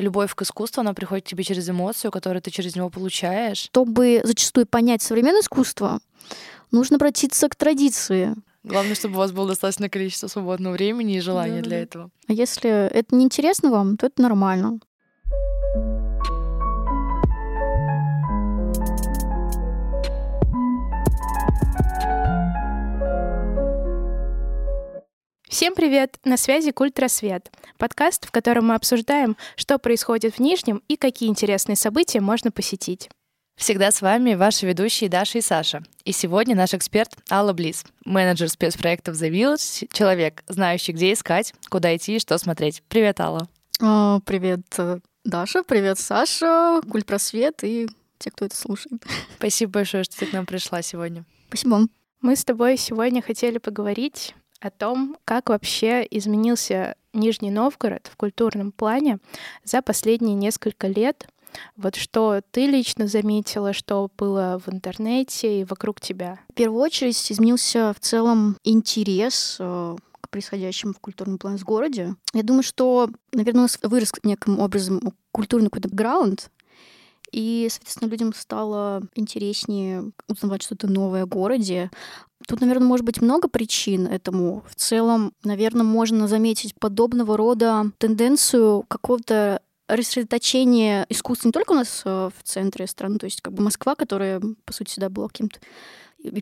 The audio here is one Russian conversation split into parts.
любовь к искусству, она приходит к тебе через эмоцию, которую ты через него получаешь. Чтобы зачастую понять современное искусство, нужно обратиться к традиции. Главное, чтобы у вас было достаточное количество свободного времени и желания Да, для да. этого. А если это не интересно вам, то это нормально. Всем привет! На связи Культрасвет, подкаст, в котором мы обсуждаем, что происходит в Нижнем и какие интересные события можно посетить. Всегда с вами ваши ведущие Даша и Саша. И сегодня наш эксперт Алла Близ, менеджер спецпроектов The Village, человек, знающий, где искать, куда идти и что смотреть. Привет, Алла. А, Привет, э, Даша, привет, Саша, Культпросвет и те, кто это слушает. Спасибо большое, что ты к нам пришла сегодня. Спасибо. Мы с тобой сегодня хотели поговорить о том, как вообще изменился Нижний Новгород в культурном плане за последние несколько лет. Вот что ты лично заметила, что было в интернете и вокруг тебя? В первую очередь изменился в целом интерес э, к происходящему в культурном плане в городе. Я думаю, что, наверное, у нас вырос неким образом культурный какой-то бэкграунд, и, соответственно, людям стало интереснее узнавать что-то новое о городе. Тут, наверное, может быть много причин этому. В целом, наверное, можно заметить подобного рода тенденцию какого-то рассредоточения искусства не только у нас э, в центре страны, то есть как бы Москва, которая, по сути, всегда была каким-то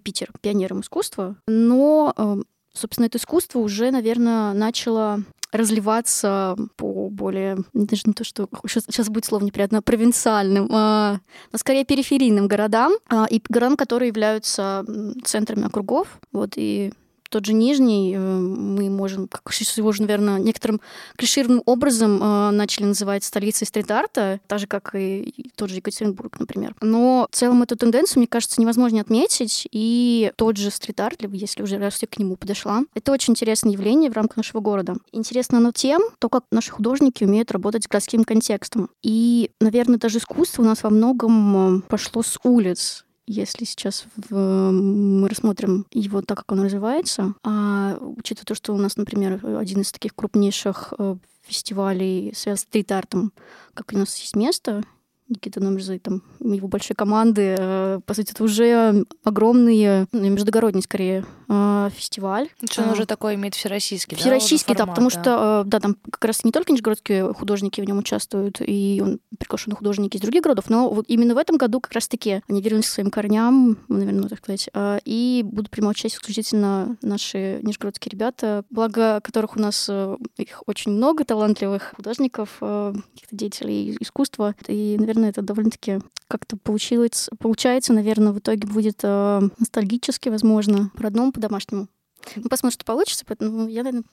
Питер пионером искусства, но, э, собственно, это искусство уже, наверное, начало разливаться по более, даже не то, что сейчас, сейчас будет слово неприятно, провинциальным, а, но скорее периферийным городам а, и городам, которые являются центрами округов. Вот, и тот же Нижний э, мы можем, как его уже, наверное, некоторым клишированным образом э, начали называть столицей стрит-арта, так же, как и тот же Екатеринбург, например. Но в целом эту тенденцию, мне кажется, невозможно не отметить. И тот же стрит-арт, если уже раз я к нему подошла, это очень интересное явление в рамках нашего города. Интересно оно тем, то, как наши художники умеют работать с городским контекстом. И, наверное, даже искусство у нас во многом э, пошло с улиц если сейчас в- мы рассмотрим его так, как он развивается, а учитывая то, что у нас, например, один из таких крупнейших э, фестивалей связан с стрит-артом, как у нас есть место, Никита Номерзы, там, его большой команды, э, по сути, это уже огромный, э, междугородний, скорее, э, фестиваль. Что он А, уже такой имеет всероссийский, да, Всероссийский, да, формат, потому что, э, да, там как раз не только нижегородские художники в нем участвуют, и он приглашены художники из других городов, но вот именно в этом году как раз-таки они вернулись к своим корням, наверное, так сказать, и будут принимать участие исключительно наши нижегородские ребята, благо которых у нас их очень много, талантливых художников, каких-то деятелей искусства, и, наверное, это довольно-таки как-то получилось, получается, наверное, в итоге будет э, ностальгически, возможно, по-родному, по-домашнему. Ну, посмотрим, что получится. Поэтому я, наверное,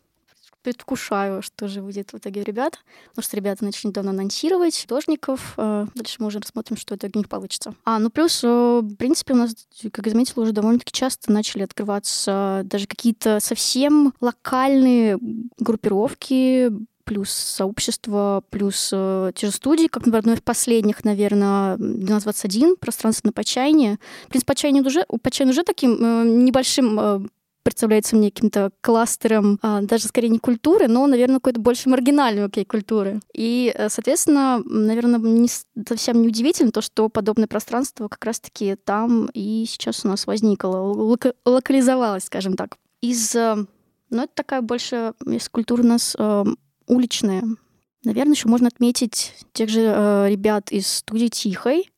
предвкушаю, что же будет в итоге ребят. Потому что ребята начали недавно анонсировать художников. э, Дальше мы уже рассмотрим, что в итоге у них получится. А, ну плюс, э, в принципе, у нас, как я заметила, уже довольно-таки часто начали открываться даже какие-то совсем локальные группировки, плюс сообщество, плюс э, те же студии, как, например, одной из последних, наверное, 1221, пространство на Почайне. В принципе, Почайне уже, у Почайне уже таким э, небольшим э, представляется мне каким-то кластером, а, даже скорее не культуры, но, наверное, какой-то больше маргинальной окей, культуры. И, э, соответственно, наверное, не совсем неудивительно то, что подобное пространство как раз-таки там и сейчас у нас возникло, лока- локализовалось, скажем так. Из, э, ну, это такая больше, из культуры у нас э, уличная. Наверное, еще можно отметить тех же э, ребят из студии Тихой.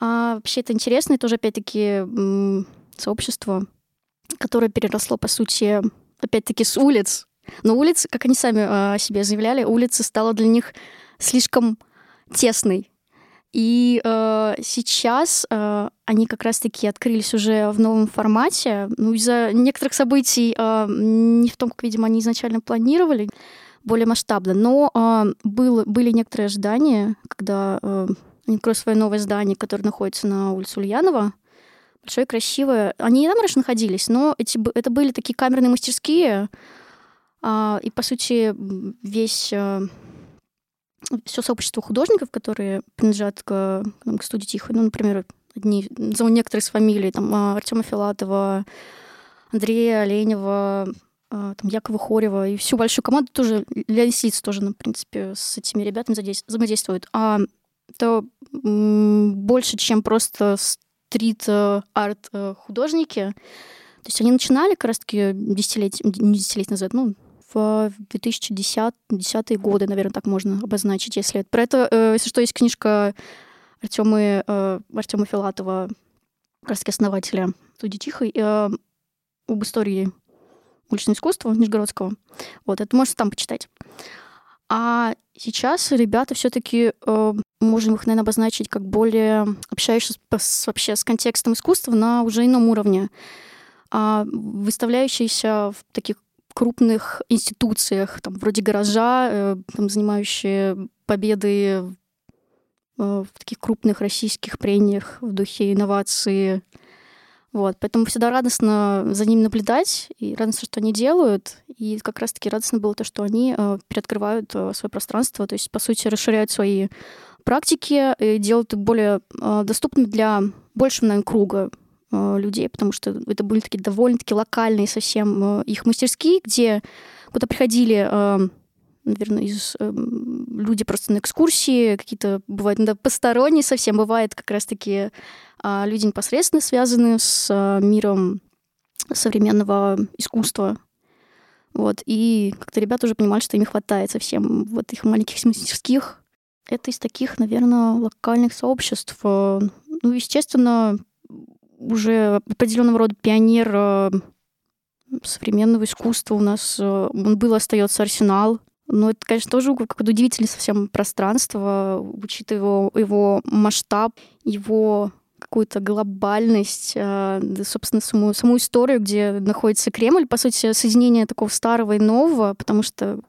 А вообще это интересно, это тоже опять-таки сообщество, которое переросло, по сути, опять-таки с улиц. Но улиц, как они сами э, о себе заявляли, улица стала для них слишком тесной. И э, сейчас э, они как раз-таки открылись уже в новом формате. Ну, из-за некоторых событий, э, не в том, как, видимо, они изначально планировали, более масштабно. Но э, было, были некоторые ожидания, когда э, они откроют свое новое здание, которое находится на улице Ульянова, большое, красивое. Они и там раньше находились, но эти, это были такие камерные мастерские, а, и, по сути, весь все сообщество художников, которые принадлежат к, к студии Тихо, ну, например, одни, назову некоторые из фамилий, там, а, Артема Филатова, Андрея Оленева, там Якова Хорева и всю большую команду тоже, Леонид Сиц тоже, ну, в принципе, с этими ребятами взаимодействует. А это больше, чем просто стрит-арт художники. То есть они начинали как раз-таки десятилетия, не десятилетия назад, ну, в 2010 годы, наверное, так можно обозначить, если про это, э, если что, есть книжка Артемы, э, Артема Филатова, как раз основателя студии Тихой, э, об истории уличного искусства Нижегородского. Вот, это можете там почитать. А сейчас ребята все-таки э, можем их, наверное, обозначить как более общающиеся с, вообще с контекстом искусства на уже ином уровне, а выставляющиеся в таких крупных институциях, там, вроде гаража, э, там, занимающие победы э, в таких крупных российских прениях в духе инновации, вот, поэтому всегда радостно за ними наблюдать, и радостно, что они делают. И как раз-таки радостно было то, что они э, переоткрывают э, свое пространство, то есть, по сути, расширяют свои практики и делают их более э, доступными для большего, наверное, круга э, людей, потому что это были такие довольно-таки локальные совсем э, их мастерские, где куда приходили э, наверное, из э, люди просто на экскурсии, какие-то бывают иногда посторонние совсем, бывает как раз-таки э, люди непосредственно связанные с э, миром современного искусства. Вот. И как-то ребята уже понимали, что им хватает совсем вот их маленьких мастерских. Это из таких, наверное, локальных сообществ. Э, ну, естественно, уже определенного рода пионер э, современного искусства у нас он был, остается арсенал. Но это, конечно, тоже какое-то удивительное совсем пространство, учитывая его, его масштаб, его какую-то глобальность, а, собственно, саму, саму историю, где находится Кремль, по сути, соединение такого старого и нового, потому что,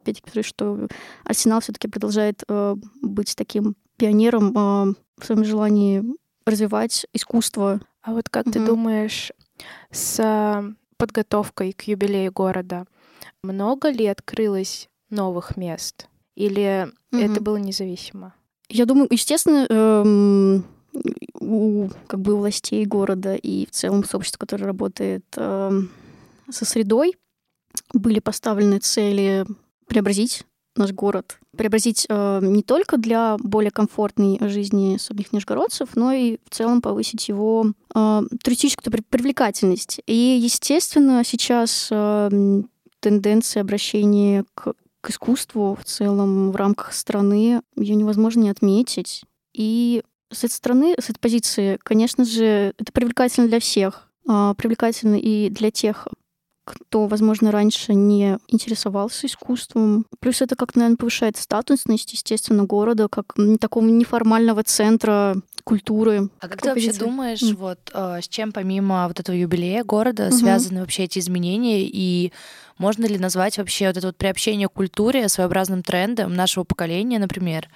опять-таки, что Арсенал все-таки продолжает э, быть таким пионером э, в своем желании развивать искусство. А вот как угу. ты думаешь, с подготовкой к юбилею города много ли открылось новых мест? Или угу. это было независимо? Я думаю, естественно, эм, у как бы властей города и в целом сообщества, которое работает эм, со средой, были поставлены цели преобразить наш город, преобразить э, не только для более комфортной жизни самих нижегородцев, но и в целом повысить его э, туристическую привлекательность. И, естественно, сейчас э, тенденция обращения к к искусству в целом в рамках страны ее невозможно не отметить. И с этой стороны, с этой позиции, конечно же, это привлекательно для всех. А, привлекательно и для тех, кто, возможно, раньше не интересовался искусством. Плюс это как-то, наверное, повышает статусность, естественно, города, как такого неформального центра культуры. А как ты вообще думаешь, mm. вот э, с чем помимо вот этого юбилея города mm-hmm. связаны вообще эти изменения и можно ли назвать вообще вот это вот приобщение к культуре своеобразным трендом нашего поколения, например?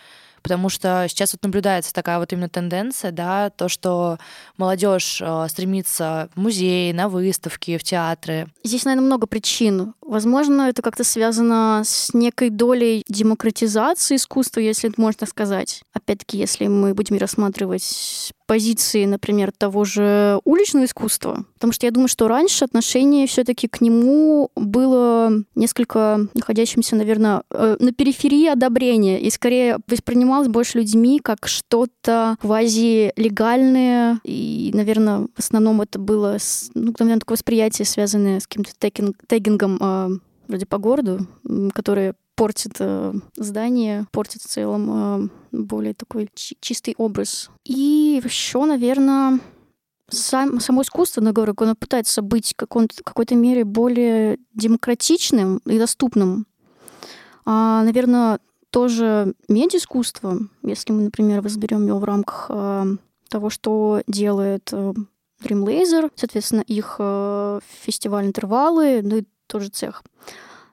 Потому что сейчас вот наблюдается такая вот именно тенденция, да, то, что молодежь э, стремится в музеи, на выставки, в театры. Здесь, наверное, много причин. Возможно, это как-то связано с некой долей демократизации искусства, если это можно сказать. Опять-таки, если мы будем рассматривать позиции, например, того же уличного искусства, потому что я думаю, что раньше отношение все-таки к нему было несколько находящимся, наверное, э, на периферии одобрения. И скорее воспринималось больше людьми как что-то квази-легальное, и, наверное, в основном это было, ну, наверное, такое восприятие, связанное с каким-то тегингом э, вроде по городу, которое портит э, здание, портит в целом э, более такой чистый образ. И еще, наверное, сам, само искусство, на говорю, оно пытается быть в какой-то мере более демократичным и доступным. А, наверное, тоже медиаискусство, если мы, например, разберем его в рамках э, того, что делает э, Dream Laser, соответственно, их э, фестиваль интервалы, ну и тоже цех.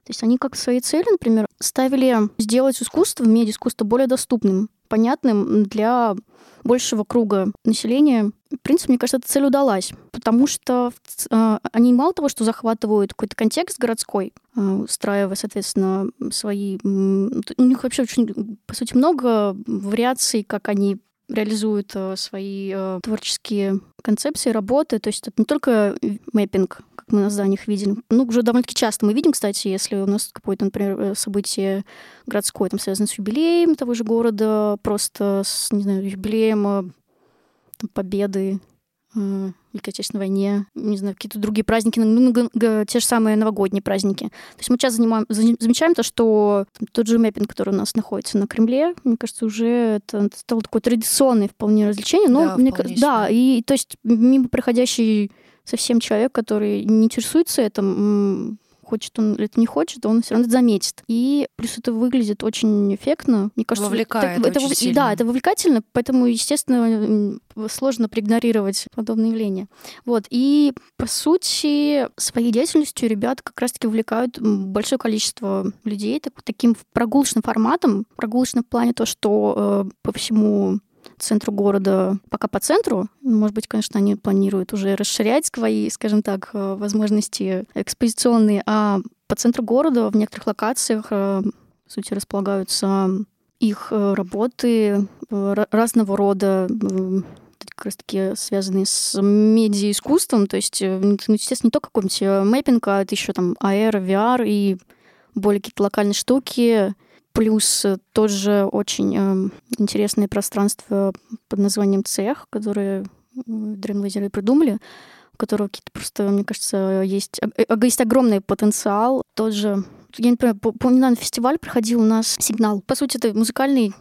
То есть они как свои цели, например, ставили сделать искусство, медиа-искусство более доступным, понятным для большего круга населения. В принципе, мне кажется, эта цель удалась, потому что э, они мало того, что захватывают какой-то контекст городской, э, устраивая, соответственно, свои... У них вообще очень, по сути, много вариаций, как они реализуют э, свои э, творческие концепции, работы. То есть это не только мэппинг, как мы на зданиях видели. Ну, уже довольно-таки часто мы видим, кстати, если у нас какое-то, например, э, событие городское, там, связано с юбилеем того же города, просто с, не знаю, юбилеем победы Великой Отечественной войне, не знаю, какие-то другие праздники, ну, те же самые новогодние праздники. То есть мы часто занимаем, замечаем то, что тот же мэппинг, который у нас находится на Кремле, мне кажется, уже это стало такое традиционное вполне развлечение. Но да, мне, да, и то есть мимо проходящий совсем человек, который не интересуется этим, хочет он или это не хочет, он все равно это заметит. И плюс это выглядит очень эффектно. Мне кажется, Вовлекает очень это, сильно. Да, это вовлекательно, поэтому, естественно, сложно проигнорировать подобные явления. Вот. И, по сути, своей деятельностью ребята как раз-таки увлекают большое количество людей так, таким прогулочным форматом. Прогулочным в плане то, что э, по всему центру города, пока по центру. Может быть, конечно, они планируют уже расширять свои, скажем так, э, возможности экспозиционные, а по центру города в некоторых локациях, э, по сути, располагаются их э, работы разного рода как раз таки связанные с медиа-искусством, то есть, ну, естественно, не только какой-нибудь мэппинг, а это еще там AR, VR и более какие-то локальные штуки, Плюс э, тоже очень э, интересное пространство под названием цех, которое Dreamlaser придумали, у которого какие-то просто, мне кажется, есть, есть огромный потенциал. Тот же я не помню, помню, на фестиваль проходил у нас сигнал. По сути, это музыкальный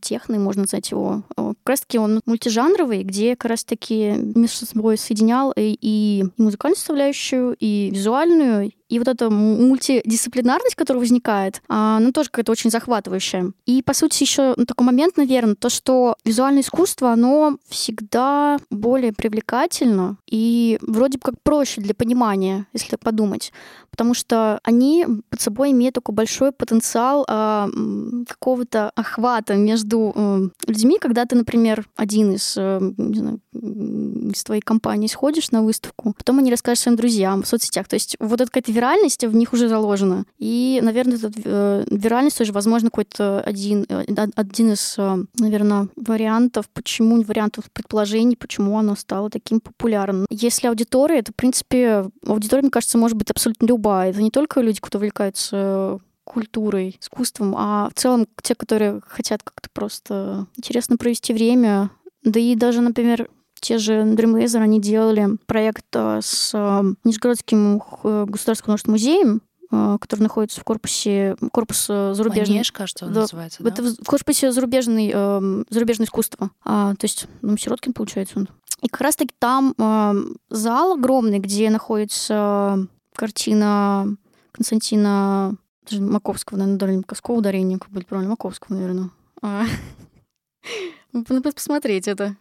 техный, можно назвать его. Как раз-таки он мультижанровый, где как раз-таки между собой соединял и, и музыкальную составляющую, и визуальную, и вот эта мультидисциплинарность, которая возникает, она тоже какая-то очень захватывающая. И, по сути, еще такой момент, наверное, то, что визуальное искусство, оно всегда более привлекательно и вроде бы как проще для понимания, если так подумать. Потому что они под собой имеют такой большой потенциал а, какого-то охвата между а, людьми, когда ты, например, один из, а, не знаю, из твоей компании сходишь на выставку, потом они расскажут своим друзьям в соцсетях. То есть вот эта какая-то виральность в них уже заложена. И, наверное, эта э, виральность тоже, возможно, какой-то один, э, один из, э, наверное, вариантов, почему, вариантов предположений, почему оно стало таким популярным. Если аудитория, это, в принципе, аудитория, мне кажется, может быть абсолютно любая. Это не только люди, кто увлекаются культурой, искусством, а в целом те, которые хотят как-то просто интересно провести время. Да и даже, например, те же Dreamlaser, они делали проект э, с э, Нижегородским э, государственным музеем, который находится в корпусе корпус зарубежный. Манеж, кажется, он да, называется. Да? Это в корпусе зарубежный, э, зарубежное искусство. А, то есть, ну, Сироткин, получается, он. И как раз-таки там э, зал огромный, где находится картина Константина даже Маковского, наверное, ударение Маковского ударения, как будет правильно, Маковского, наверное. А. Надо посмотреть это.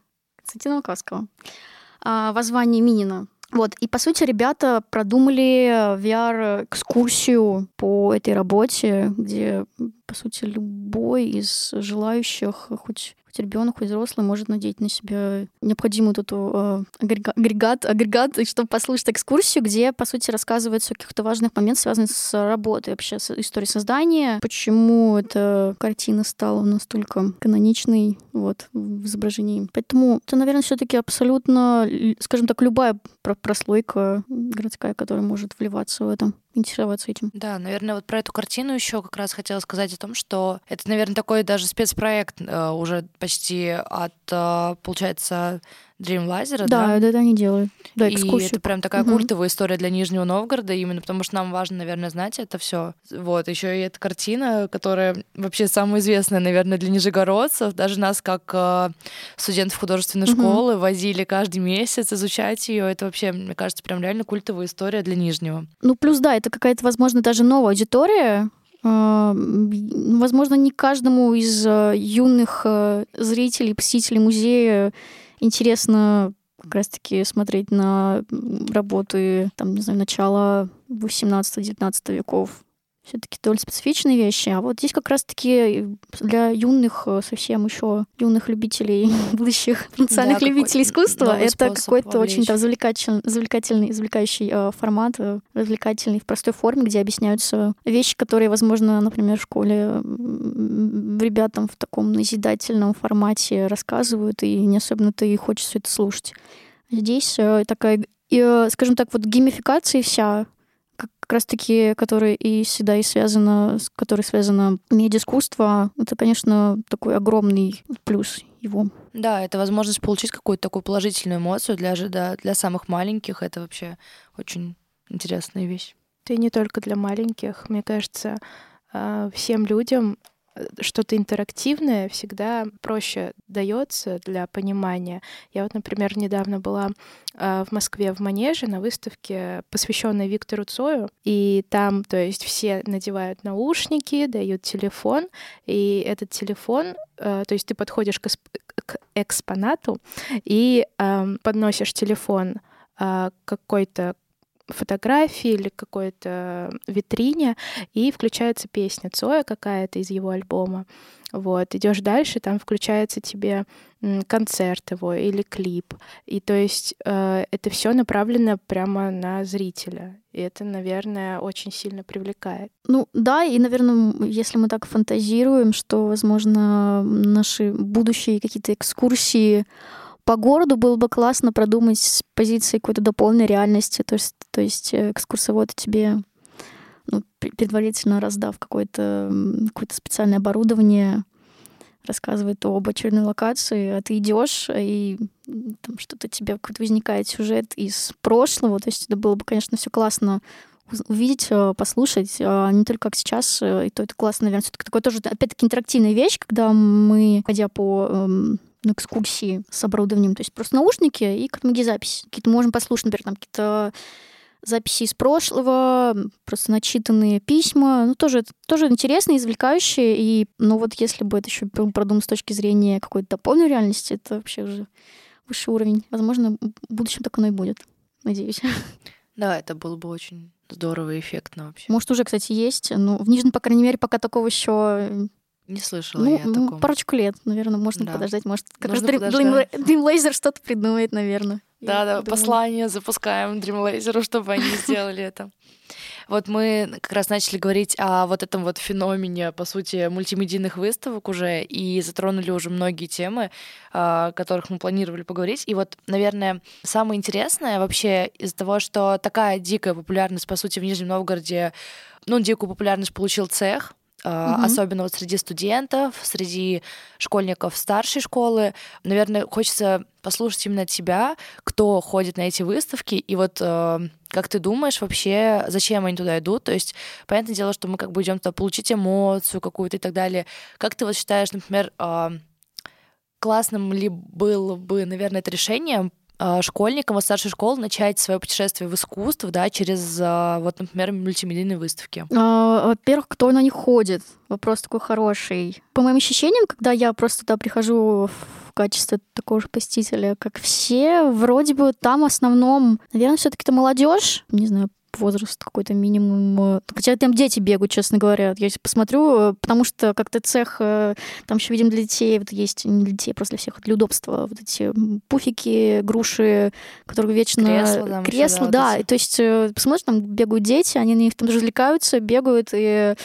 Константина Лукавского. А, воззвание Минина. Вот, и по сути ребята продумали VR-экскурсию по этой работе, где, по сути, любой из желающих, хоть хоть ребенок, хоть взрослый может надеть на себя необходимый эту э, агрегат, агрегат, чтобы послушать экскурсию, где, по сути, рассказывается о каких-то важных моментах, связанных с работой вообще, с историей создания, почему эта картина стала настолько каноничной вот, в изображении. Поэтому это, наверное, все таки абсолютно, скажем так, любая прослойка городская, которая может вливаться в это интересоваться этим. Да, наверное, вот про эту картину еще как раз хотела сказать о том, что это, наверное, такой даже спецпроект э, уже почти от, э, получается, Dreamlaser, да? Да, да, да, они делают. Да, и это прям такая угу. культовая история для Нижнего Новгорода, именно потому что нам важно, наверное, знать это все. Вот, еще и эта картина, которая вообще самая известная, наверное, для нижегородцев. Даже нас, как э, студентов художественной угу. школы, возили каждый месяц изучать ее. Это вообще, мне кажется, прям реально культовая история для Нижнего. Ну, плюс, да, это какая-то, возможно, даже новая аудитория, а, Возможно, не каждому из э, юных э, зрителей, посетителей музея интересно как раз-таки смотреть на работы, там, не знаю, начала 18-19 веков все-таки довольно специфичные вещи. А вот здесь как раз-таки для юных, э, совсем еще юных любителей, будущих потенциальных да, любителей искусства, это какой-то очень да, завлекательный, завлекательный, извлекающий э, формат, э, развлекательный в простой форме, где объясняются вещи, которые, возможно, например, в школе ребятам в таком назидательном формате рассказывают, и не особенно-то и хочется это слушать. Здесь э, такая и, э, скажем так, вот геймификация вся, как раз-таки, которая и всегда и связана, с которой связано медиаискусство, это, конечно, такой огромный плюс его. Да, это возможность получить какую-то такую положительную эмоцию для, да, для самых маленьких. Это вообще очень интересная вещь. Это не только для маленьких. Мне кажется, а, всем людям Э, что-то интерактивное всегда проще дается для понимания. Я вот, например, недавно была э, в Москве в Манеже на выставке, посвященной Виктору Цою, и там, то есть, все надевают наушники, дают телефон, и этот телефон, э, то есть, ты подходишь к, экспонату и эм, подносишь телефон какой-то фотографии или какой-то витрине, и включается песня Цоя какая-то из его альбома. Вот, идешь дальше, там включается тебе концерт его или клип. И то есть э, это все направлено прямо на зрителя. И это, наверное, очень сильно привлекает. Ну да, и, наверное, если мы так фантазируем, что, возможно, наши будущие какие-то экскурсии по городу было бы классно продумать с позиции какой-то дополненной реальности. То есть, то есть э, экскурсовод тебе ну, предварительно раздав какое-то какое специальное оборудование, рассказывает об очередной локации, а ты идешь, и там что-то тебе какой-то возникает сюжет из прошлого. То есть это было бы, конечно, все классно увидеть, э, послушать, а не только как сейчас, э, и то это классно, наверное, все-таки такое тоже, опять-таки, интерактивная вещь, когда мы, ходя по эм, на экскурсии с оборудованием, то есть просто наушники и как запись. Какие-то можем послушать, например, там какие-то записи из прошлого, просто начитанные письма. Ну, тоже, тоже интересные, извлекающие. И, ну, вот если бы это еще продумать с точки зрения какой-то дополненной реальности, это вообще уже высший уровень. Возможно, в будущем так оно и будет. Надеюсь. Да, это было бы очень здорово и эффектно вообще. Может, уже, кстати, есть. Но в Нижнем, по крайней мере, пока такого еще не слышала ну, я о таком. парочку лет, наверное, можно да. подождать. Может, как Нужно раз Dream, Dream Laser что-то придумает, наверное. Да, да, послание запускаем Dream Laser, чтобы они сделали это. Вот мы как раз начали говорить о вот этом вот феномене, по сути, мультимедийных выставок уже, и затронули уже многие темы, о которых мы планировали поговорить. И вот, наверное, самое интересное вообще из-за того, что такая дикая популярность, по сути, в Нижнем Новгороде, ну, дикую популярность получил цех, угу. особенно вот среди студентов, среди школьников старшей школы. Наверное, хочется послушать именно тебя, кто ходит на эти выставки, и вот э, как ты думаешь вообще, зачем они туда идут? То есть, понятное дело, что мы как бы идем туда получить эмоцию какую-то и так далее. Как ты вот считаешь, например, э, классным ли было бы, наверное, это решение школьникам от старшей школы начать свое путешествие в искусство, да, через, а, вот, например, мультимедийные выставки? А, во-первых, кто на них ходит? Вопрос такой хороший. По моим ощущениям, когда я просто туда прихожу в качестве такого же посетителя, как все, вроде бы там в основном, наверное, все-таки это молодежь, не знаю, возраст какой-то минимум. Э, хотя там дети бегают, честно говоря. Я посмотрю, э, потому что как-то цех, э, там еще видим для детей, вот есть не для детей, просто для всех, для удобства. Вот эти пуфики, груши, которые вечно... Кресла, там Кресла, еще, да. да. то есть посмотришь, там бегают дети, они на них там развлекаются, бегают, и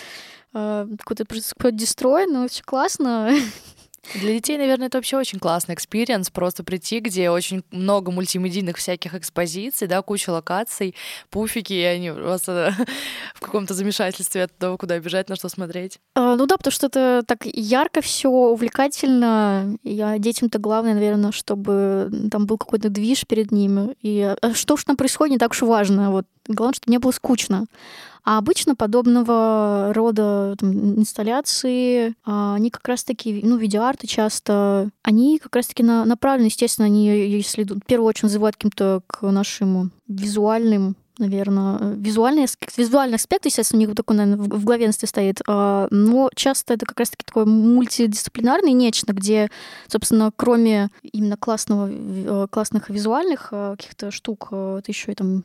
какой-то происходит destroy, но все классно. Для детей, наверное, это вообще очень классный experience, просто прийти, где очень много мультимедийных всяких экспозиций, да, куча локаций, пуфики, и они просто в каком-то замешательстве от того, куда бежать, на что смотреть. А, ну да, потому что это так ярко все увлекательно. Я детям-то главное, наверное, чтобы там был какой-то движ перед ними. И а что уж там происходит, не так уж важно. Вот главное, чтобы не было скучно. А обычно подобного рода там, инсталляции, а, они как раз-таки, ну, видеоарты часто, они как раз-таки на, направлены, естественно, они, если в первую очередь называют каким-то к нашим визуальным наверное, визуальный, визуальный аспект, естественно, у них такой, наверное, в главенстве стоит, а, но часто это как раз-таки такое мультидисциплинарное нечто, где, собственно, кроме именно классного, классных визуальных э, каких-то штук, это еще и там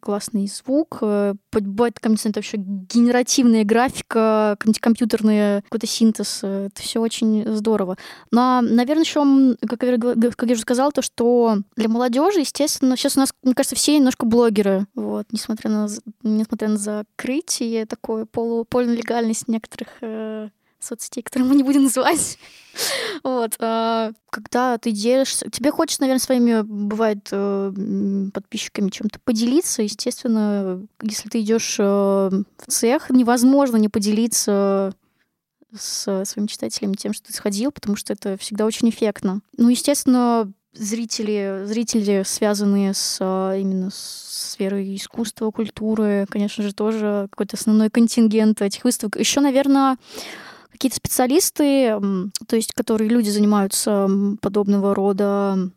классный звук, э, бывает какая-нибудь вообще генеративная графика, компьютерный какой-то синтез. Э, это все очень здорово. Но, наверное, еще, как я, как я уже сказала, то, что для молодежи, естественно, сейчас у нас, мне кажется, все немножко блогеры, вот, несмотря на, несмотря на закрытие, такое полу, полулегальность некоторых э, соцсетей, которые мы не будем называть. Вот. А, когда ты делишься... Тебе хочется, наверное, своими, бывает, э, подписчиками чем-то поделиться. Естественно, если ты идешь э, в цех, невозможно не поделиться с своими читателями тем, что ты сходил, потому что это всегда очень эффектно. Ну, естественно, зрители, зрители, связанные с а, именно с сферой искусства, культуры, конечно же, тоже какой-то основной контингент этих выставок. Еще, наверное, какие-то специалисты, то есть которые люди занимаются подобного рода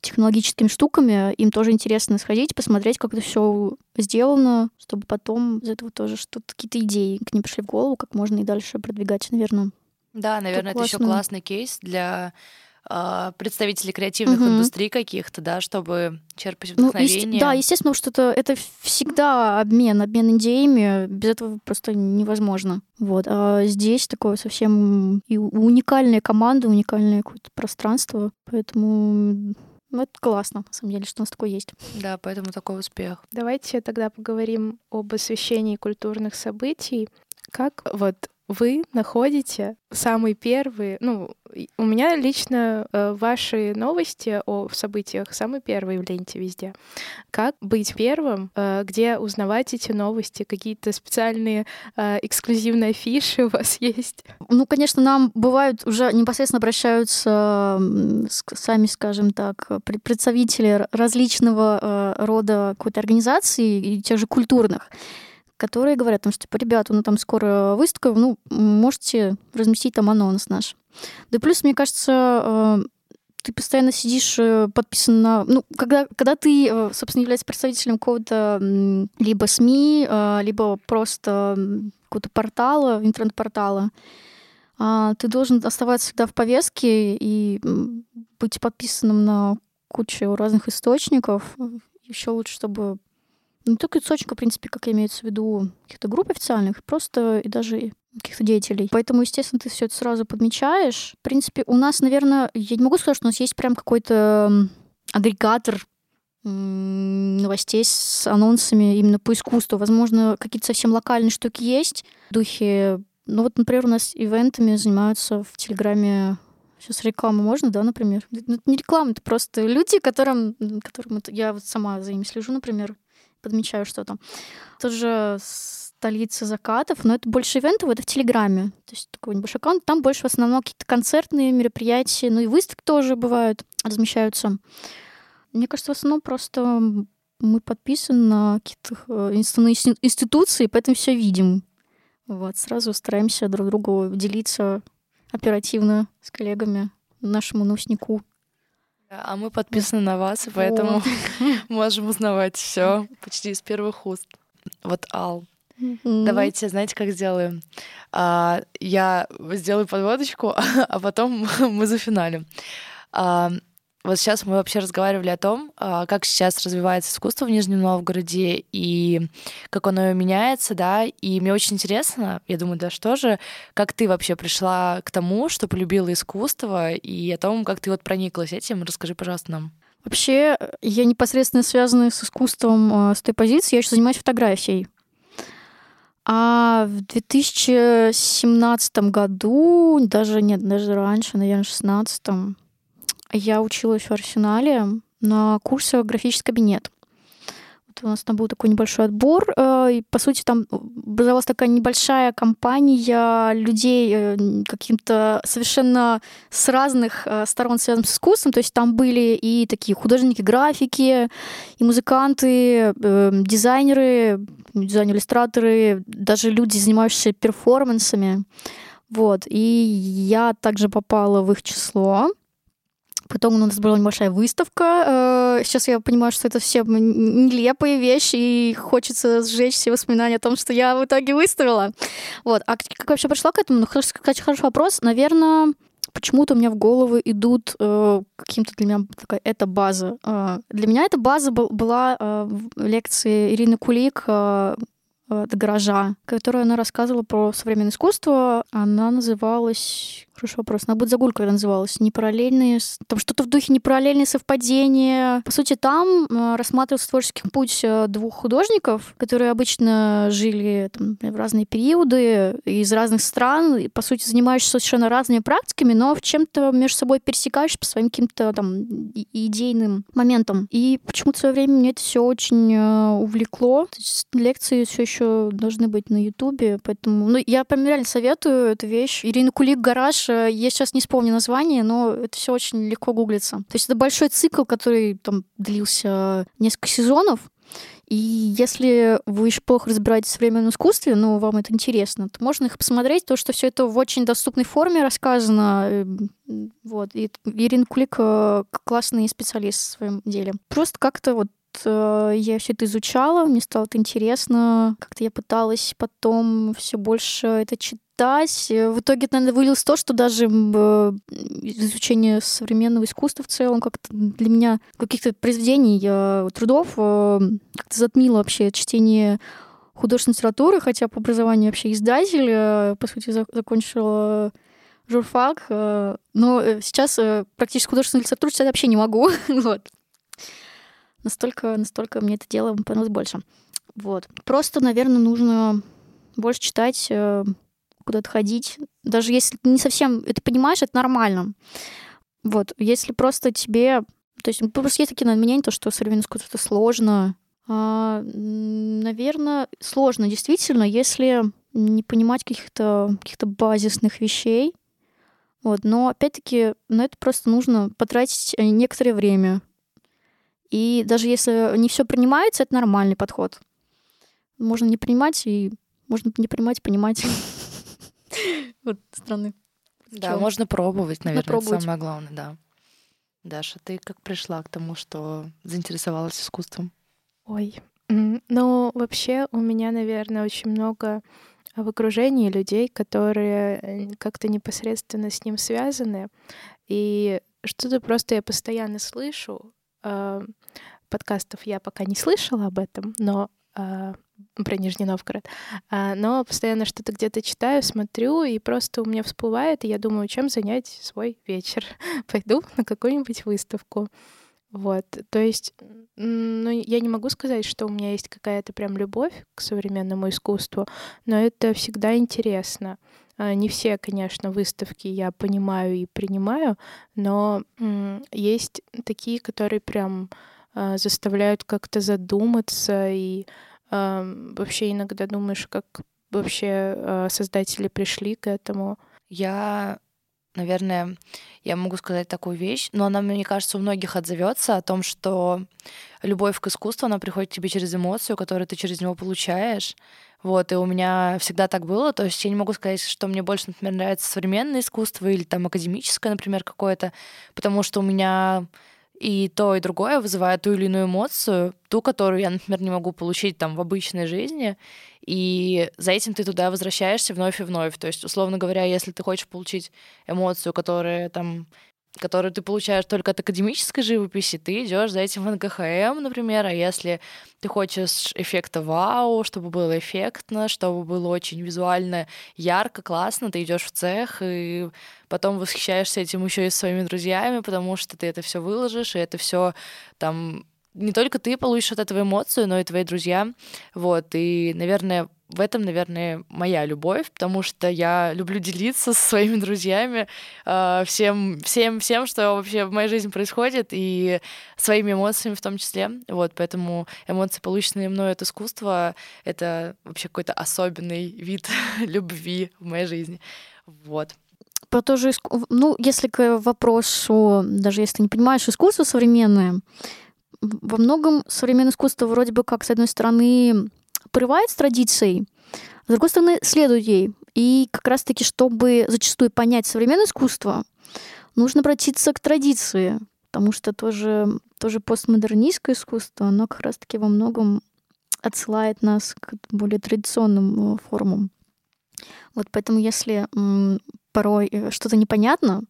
технологическими штуками, им тоже интересно сходить, посмотреть, как это все сделано, чтобы потом из этого тоже что-то, какие-то идеи к ним пришли в голову, как можно и дальше продвигать, наверное. Да, наверное, это, это еще классный кейс для представителей креативных угу. индустрий каких-то, да, чтобы черпать вдохновение. Ну, есте- да, естественно, что это, это всегда обмен, обмен идеями, без этого просто невозможно. Вот. А здесь такое совсем и уникальная команда, уникальное какое-то пространство, поэтому ну, это классно, на самом деле, что у нас такое есть. Да, поэтому такой успех. Давайте тогда поговорим об освещении культурных событий. Как вот вы находите самые первые, ну, у меня лично э, ваши новости о событиях самые первые в ленте везде. Как быть первым, э, где узнавать эти новости, какие-то специальные э, эксклюзивные афиши у вас есть? Ну, конечно, нам бывают уже непосредственно обращаются сами, скажем так, представители различного э, рода какой-то организации и тех же культурных которые говорят, что, типа, ребята, ну там скоро выставка, ну, можете разместить там анонс наш. Да и плюс, мне кажется, э, ты постоянно сидишь э, подписан на... Ну, когда, когда ты, э, собственно, являешься представителем какого-то либо СМИ, либо просто какого-то портала, интернет-портала, а, ты должен оставаться всегда в повестке и быть подписанным на кучу разных источников. Еще лучше, чтобы не только источника, в принципе, как имеется в виду каких-то групп официальных, просто и даже каких-то деятелей. Поэтому, естественно, ты все это сразу подмечаешь. В принципе, у нас, наверное, я не могу сказать, что у нас есть прям какой-то агрегатор новостей с анонсами именно по искусству. Возможно, какие-то совсем локальные штуки есть в духе... Ну вот, например, у нас ивентами занимаются в Телеграме Сейчас рекламу можно, да, например? Ну, это не реклама, это просто люди, которым, которым я вот сама за ними слежу, например подмечаю что-то. Тоже столица закатов, но это больше ивентов, это в Телеграме. То есть такой небольшой аккаунт. Там больше в основном какие-то концертные мероприятия, ну и выставки тоже бывают, размещаются. Мне кажется, в основном просто мы подписаны на какие-то э, институции, поэтому все видим. Вот, сразу стараемся друг другу делиться оперативно с коллегами нашему носнику. А мы подписаны на вас, и поэтому можем узнавать все почти из первых уст. Вот Ал. Давайте, знаете, как сделаем? А, я сделаю подводочку, а потом мы зафиналим. А, вот сейчас мы вообще разговаривали о том, а, как сейчас развивается искусство в Нижнем Новгороде и как оно меняется, да, и мне очень интересно, я думаю, да что же, как ты вообще пришла к тому, что полюбила искусство, и о том, как ты вот прониклась этим, расскажи, пожалуйста, нам. Вообще, я непосредственно связана с искусством а, с той позиции, я еще занимаюсь фотографией. А в 2017 году, даже нет, даже раньше, наверное, в 2016 я училась в Арсенале на курсе «Графический кабинет». Вот у нас там был такой небольшой отбор, э, и, по сути, там образовалась такая небольшая компания людей э, каким-то совершенно с разных э, сторон связанных с искусством. То есть там были и такие художники графики, и музыканты, дизайнеры, дизайнеры-иллюстраторы, даже люди, занимающиеся перформансами. Вот. И я также попала в их число. Потом у нас была небольшая выставка. Э, сейчас я понимаю, что это все нелепые вещи, и хочется сжечь все воспоминания о том, что я в итоге выставила. Вот. А как вообще пришла к этому? Ну, кстати, хороший вопрос. Наверное, почему-то у меня в голову идут э, каким-то для меня такая эта база. Э, для меня эта база был, была э, в лекции Ирины Кулик э, от гаража, которую она рассказывала про современное искусство. Она называлась Хороший вопрос. Надо будет загуль, когда называлась. Непараллельные... Там что-то в духе непараллельные совпадения. По сути, там э, рассматривался творческий путь э, двух художников, которые обычно жили там, в разные периоды из разных стран, и, по сути, занимаешься совершенно разными практиками, но в чем-то между собой пересекаешь по своим каким-то там идейным моментам. И почему-то в свое время мне это все очень э, увлекло. Лекции все еще должны быть на Ютубе, поэтому ну, я прям реально советую эту вещь. Ирина Кулик «Гараж», я сейчас не вспомню название, но это все очень легко гуглится. То есть это большой цикл, который там длился несколько сезонов, и если вы еще плохо разбираетесь в современном искусстве, но вам это интересно, то можно их посмотреть, то что все это в очень доступной форме рассказано. Эм, вот. И Ирина Кулик э, классный специалист в своем деле. Просто как-то вот э, я все это изучала, мне стало это интересно. Как-то я пыталась потом все больше это читать читать. В итоге наверное, вылилось то, что даже э, изучение современного искусства в целом как-то для меня каких-то произведений, трудов э, как-то затмило вообще чтение художественной литературы, хотя по образованию вообще издатель, э, по сути, закончила журфак, но сейчас практически художественную литературу читать вообще не могу. вот. Настолько, настолько мне это дело понравилось больше. Вот. Просто, наверное, нужно больше читать куда-то ходить. Даже если ты не совсем это понимаешь, это нормально. Вот, если просто тебе... То есть просто есть такие мнения, то, что современное искусство это сложно. А, наверное, сложно действительно, если не понимать каких-то каких базисных вещей. Вот, но опять-таки на это просто нужно потратить э, некоторое время. И даже если не все принимается, это нормальный подход. Можно не принимать и можно не принимать, понимать. Вот страны. Да, можно пробовать, наверное, это самое главное, да. Даша, ты как пришла к тому, что заинтересовалась искусством? Ой, ну вообще у меня, наверное, очень много в окружении людей, которые э, как-то непосредственно с ним связаны. И что-то просто я постоянно слышу. Э, подкастов я пока не слышала об этом, но э, про Нижний Новгород. А, но постоянно что-то где-то читаю, смотрю, и просто у меня всплывает, и я думаю, чем занять свой вечер. Пойду на какую-нибудь выставку. Вот, то есть, ну, я не могу сказать, что у меня есть какая-то прям любовь к современному искусству, но это всегда интересно. А, не все, конечно, выставки я понимаю и принимаю, но есть такие, которые прям а, заставляют как-то задуматься и вообще иногда думаешь, как вообще а, создатели пришли к этому? Я, наверное, я могу сказать такую вещь, но она, мне кажется, у многих отзовется о том, что любовь к искусству, она приходит к тебе через эмоцию, которую ты через него получаешь. Вот, и у меня всегда так было. То есть я не могу сказать, что мне больше, например, нравится современное искусство или там академическое, например, какое-то, потому что у меня и то, и другое вызывает ту или иную эмоцию, ту, которую я, например, не могу получить там в обычной жизни, и за этим ты туда возвращаешься вновь и вновь. То есть, условно говоря, если ты хочешь получить эмоцию, которая там которую ты получаешь только от академической живописи, ты идешь за этим в НКХМ, например, а если ты хочешь эффекта вау, чтобы было эффектно, чтобы было очень визуально ярко, классно, ты идешь в цех и потом восхищаешься этим еще и своими друзьями, потому что ты это все выложишь, и это все там не только ты получишь от этого эмоцию, но и твои друзья. Вот, и, наверное, в этом, наверное, моя любовь, потому что я люблю делиться со своими друзьями э, всем, всем, всем, что вообще в моей жизни происходит, и своими эмоциями в том числе. Вот, поэтому эмоции, полученные мной от искусства, это вообще какой-то особенный вид любви в моей жизни. Вот. Про то же, ну, если к вопросу, даже если не понимаешь искусство современное, во многом современное искусство вроде бы как, с одной стороны, порывает с традицией, с другой стороны, следует ей. И как раз-таки, чтобы зачастую понять современное искусство, нужно обратиться к традиции, потому что тоже, тоже постмодернистское искусство, оно как раз-таки во многом отсылает нас к более традиционным э, формам. Вот поэтому если порой э, что-то непонятно,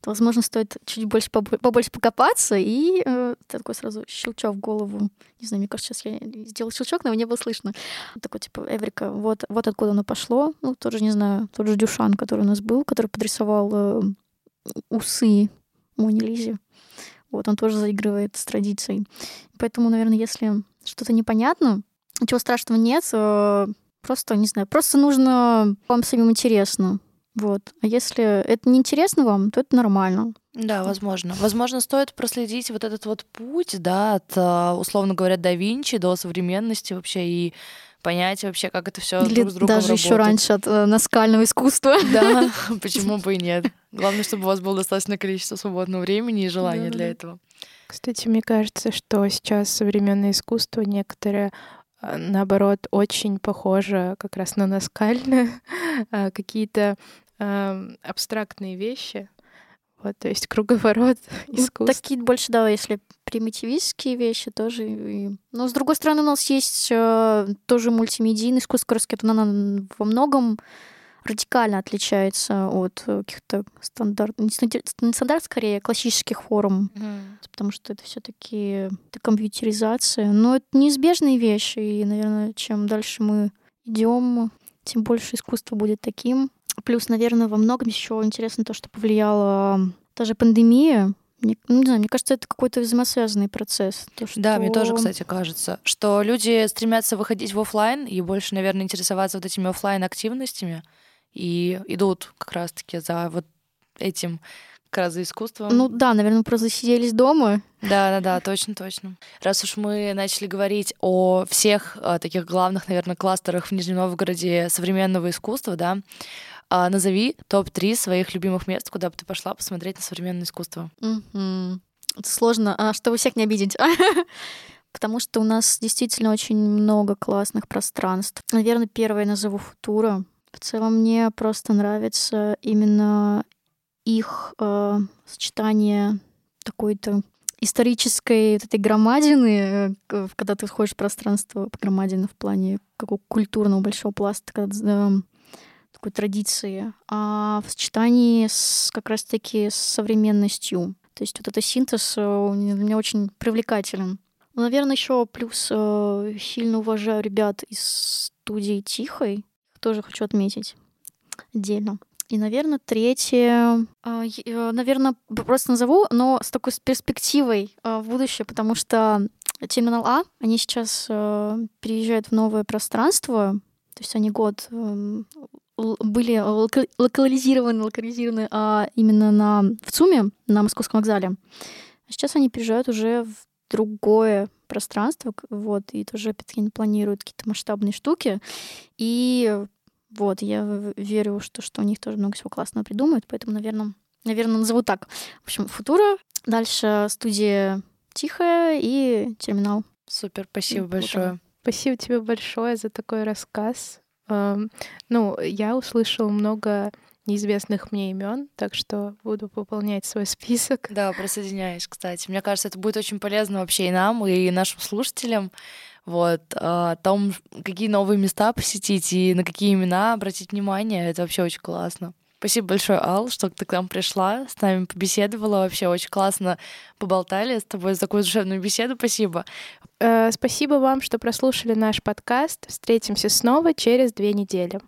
то, возможно, стоит чуть больше побольше покопаться, и э, такой сразу щелчок в голову. Не знаю, мне кажется, сейчас я сделал щелчок, но его не было слышно. Такой, типа, Эврика, вот, вот откуда оно пошло. Ну, тоже, не знаю, тот же Дюшан, который у нас был, который подрисовал э, усы Мони Лизе. Вот, он тоже заигрывает с традицией. Поэтому, наверное, если что-то непонятно, ничего страшного нет. Э, просто, не знаю, просто нужно вам самим интересно. Вот. А если это не интересно вам, то это нормально. Да, возможно. Возможно, стоит проследить вот этот вот путь, да, от, э, условно говоря, да Винчи до современности вообще и понять вообще, как это все друг с другом даже работает. еще раньше от э, наскального искусства. Да, почему бы и нет. Главное, чтобы у вас было достаточное количество свободного времени и желания для этого. Кстати, мне кажется, что сейчас современное искусство некоторое а, наоборот очень похоже как раз на наскальное, а, какие-то абстрактные вещи. Вот, то есть круговорот ну, искусства. Такие больше, да, если примитивистские вещи тоже. И... Но с другой стороны, у нас есть э, тоже мультимедийное искусство, оно во многом радикально отличается от каких-то стандарт, не стандарт, скорее, классических форм, mm. потому что это все-таки компьютеризация. Но это неизбежные вещи, и, наверное, чем дальше мы идем, тем больше искусство будет таким. Плюс, наверное, во многом еще интересно то, что повлияла даже пандемия мне, ну, не знаю, мне кажется, это какой-то взаимосвязанный процесс. То, что... Да, мне тоже, кстати, кажется, что люди стремятся выходить в офлайн и больше, наверное, интересоваться вот этими офлайн активностями и идут как раз-таки за вот этим как раз за искусством. Ну да, наверное, просто сиделись дома. Да, да, да, точно, точно. Раз уж мы начали говорить о всех а, таких главных, наверное, кластерах в Нижнем Новгороде современного искусства, да, а, назови топ-3 своих любимых мест, куда бы ты пошла посмотреть на современное искусство. Mm-hmm. Это сложно, а, чтобы всех не обидеть. Потому что у нас действительно очень много классных пространств. Наверное, первое назову Футура. В целом мне просто нравится именно их э, сочетание такой-то исторической вот этой громадины, э, когда ты входишь в пространство громадины в плане какого культурного большого пласта, когда, такой традиции, а в сочетании с как раз-таки с современностью. То есть вот этот синтез э, для меня очень привлекателен. Наверное, еще плюс э, сильно уважаю ребят из студии Тихой. Тоже хочу отметить отдельно. И, наверное, третье, э, наверное, просто назову, но с такой перспективой в будущее, потому что терминал А, они сейчас переезжают в новое пространство, то есть они год эм, были локализированы, локализированы а, именно на, в ЦУМе, на Московском вокзале. А сейчас они приезжают уже в другое пространство, вот, и тоже, опять-таки, они планируют какие-то масштабные штуки. И вот, я верю, что, что у них тоже много всего классного придумают, поэтому, наверное, наверное, назову так. В общем, Футура, дальше студия Тихая и терминал. Супер, спасибо вот большое. Спасибо тебе большое за такой рассказ. Ну, я услышала много неизвестных мне имен, так что буду пополнять свой список. Да, присоединяюсь, кстати. Мне кажется, это будет очень полезно вообще и нам, и нашим слушателям. Вот, а, о том, какие новые места посетить и на какие имена обратить внимание, это вообще очень классно. Спасибо большое, Ал, что ты к нам пришла, с нами побеседовала. Вообще очень классно поболтали с тобой за такую душевную беседу. Спасибо. Э, спасибо вам, что прослушали наш подкаст. Встретимся снова через две недели.